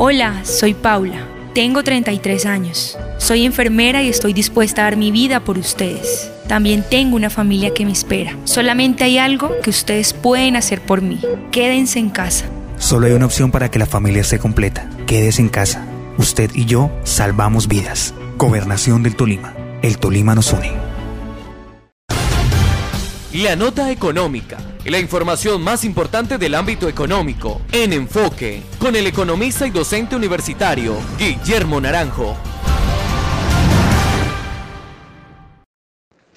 Hola, soy Paula. Tengo 33 años. Soy enfermera y estoy dispuesta a dar mi vida por ustedes. También tengo una familia que me espera. Solamente hay algo que ustedes pueden hacer por mí. Quédense en casa. Solo hay una opción para que la familia esté completa. Quédese en casa. Usted y yo salvamos vidas. Gobernación del Tolima. El Tolima nos une. La nota económica, la información más importante del ámbito económico, en enfoque, con el economista y docente universitario, Guillermo Naranjo.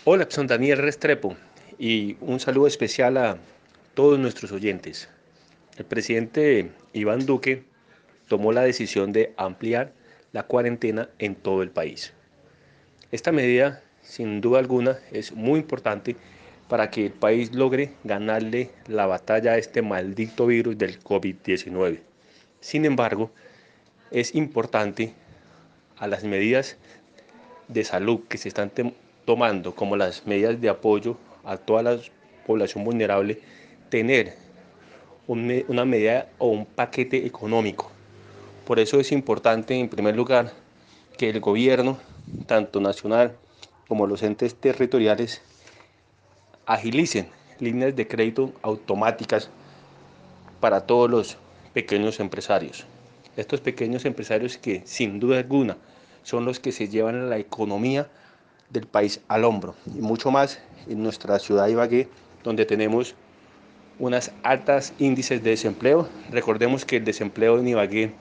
Hola, soy Daniel Restrepo y un saludo especial a todos nuestros oyentes. El presidente Iván Duque tomó la decisión de ampliar la cuarentena en todo el país. Esta medida, sin duda alguna, es muy importante para que el país logre ganarle la batalla a este maldito virus del COVID-19. Sin embargo, es importante a las medidas de salud que se están tomando, como las medidas de apoyo a toda la población vulnerable, tener una medida o un paquete económico. Por eso es importante, en primer lugar, que el gobierno, tanto nacional como los entes territoriales, agilicen líneas de crédito automáticas para todos los pequeños empresarios. Estos pequeños empresarios que sin duda alguna son los que se llevan la economía del país al hombro y mucho más en nuestra ciudad de Ibagué donde tenemos unas altas índices de desempleo. Recordemos que el desempleo en Ibagué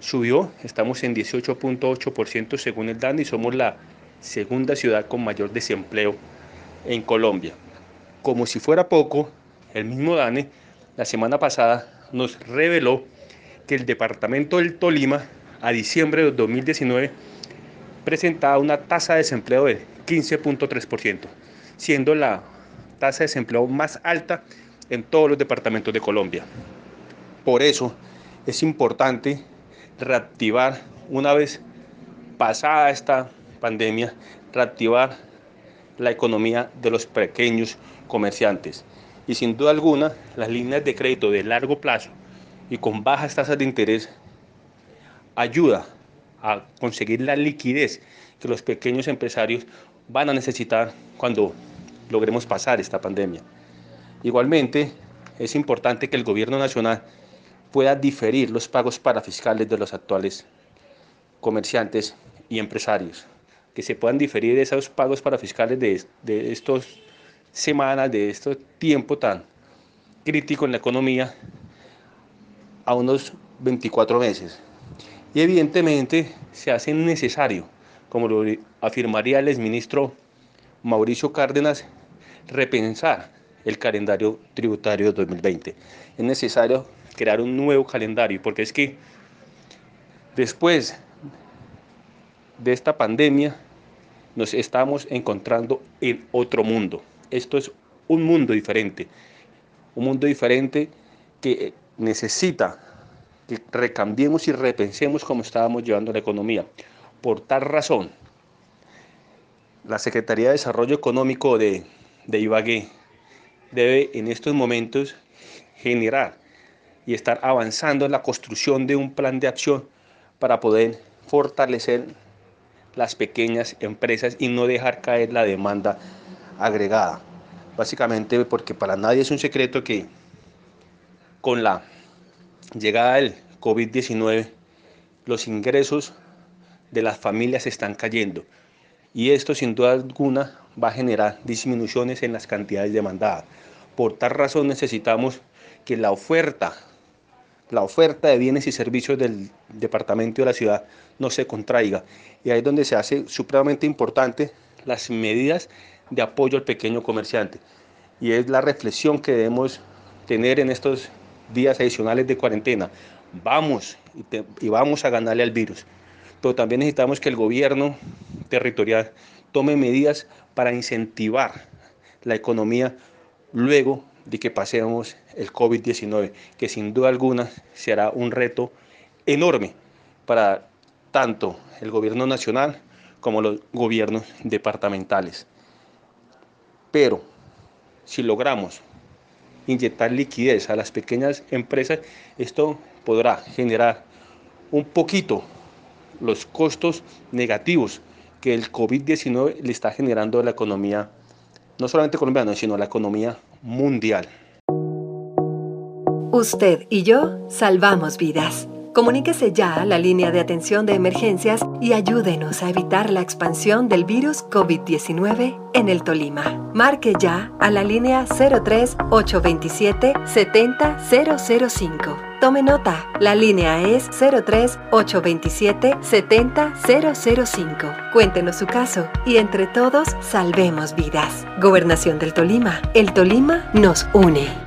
subió, estamos en 18.8% según el DANE y somos la segunda ciudad con mayor desempleo en Colombia. Como si fuera poco, el mismo DANE la semana pasada nos reveló que el departamento del Tolima a diciembre de 2019 presentaba una tasa de desempleo de 15.3%, siendo la tasa de desempleo más alta en todos los departamentos de Colombia. Por eso es importante reactivar una vez pasada esta pandemia, reactivar la economía de los pequeños comerciantes. Y sin duda alguna, las líneas de crédito de largo plazo y con bajas tasas de interés ayuda a conseguir la liquidez que los pequeños empresarios van a necesitar cuando logremos pasar esta pandemia. Igualmente, es importante que el gobierno nacional pueda diferir los pagos parafiscales de los actuales comerciantes y empresarios, que se puedan diferir esos pagos parafiscales de, de estas semanas, de este tiempo tan crítico en la economía, a unos 24 meses. Y evidentemente se hace necesario, como lo afirmaría el exministro Mauricio Cárdenas, repensar el calendario tributario 2020. Es necesario crear un nuevo calendario, porque es que después de esta pandemia nos estamos encontrando en otro mundo. Esto es un mundo diferente, un mundo diferente que necesita que recambiemos y repensemos cómo estábamos llevando la economía. Por tal razón, la Secretaría de Desarrollo Económico de, de Ibagué debe en estos momentos generar y estar avanzando en la construcción de un plan de acción para poder fortalecer las pequeñas empresas y no dejar caer la demanda agregada. Básicamente porque para nadie es un secreto que con la llegada del COVID-19 los ingresos de las familias están cayendo y esto sin duda alguna va a generar disminuciones en las cantidades demandadas. Por tal razón necesitamos que la oferta, la oferta de bienes y servicios del departamento de la ciudad no se contraiga. Y ahí es donde se hace supremamente importante las medidas de apoyo al pequeño comerciante. Y es la reflexión que debemos tener en estos días adicionales de cuarentena. Vamos y, y vamos a ganarle al virus. Pero también necesitamos que el gobierno territorial tome medidas para incentivar la economía luego de que pasemos el COVID-19, que sin duda alguna será un reto enorme para tanto el gobierno nacional como los gobiernos departamentales. Pero si logramos inyectar liquidez a las pequeñas empresas, esto podrá generar un poquito los costos negativos que el COVID-19 le está generando a la economía, no solamente colombiana, sino a la economía mundial. Usted y yo salvamos vidas. Comuníquese ya a la línea de atención de emergencias y ayúdenos a evitar la expansión del virus COVID-19 en el Tolima. Marque ya a la línea 03 827 70005. Tome nota, la línea es 03 827 70005. Cuéntenos su caso y entre todos salvemos vidas. Gobernación del Tolima. El Tolima nos une.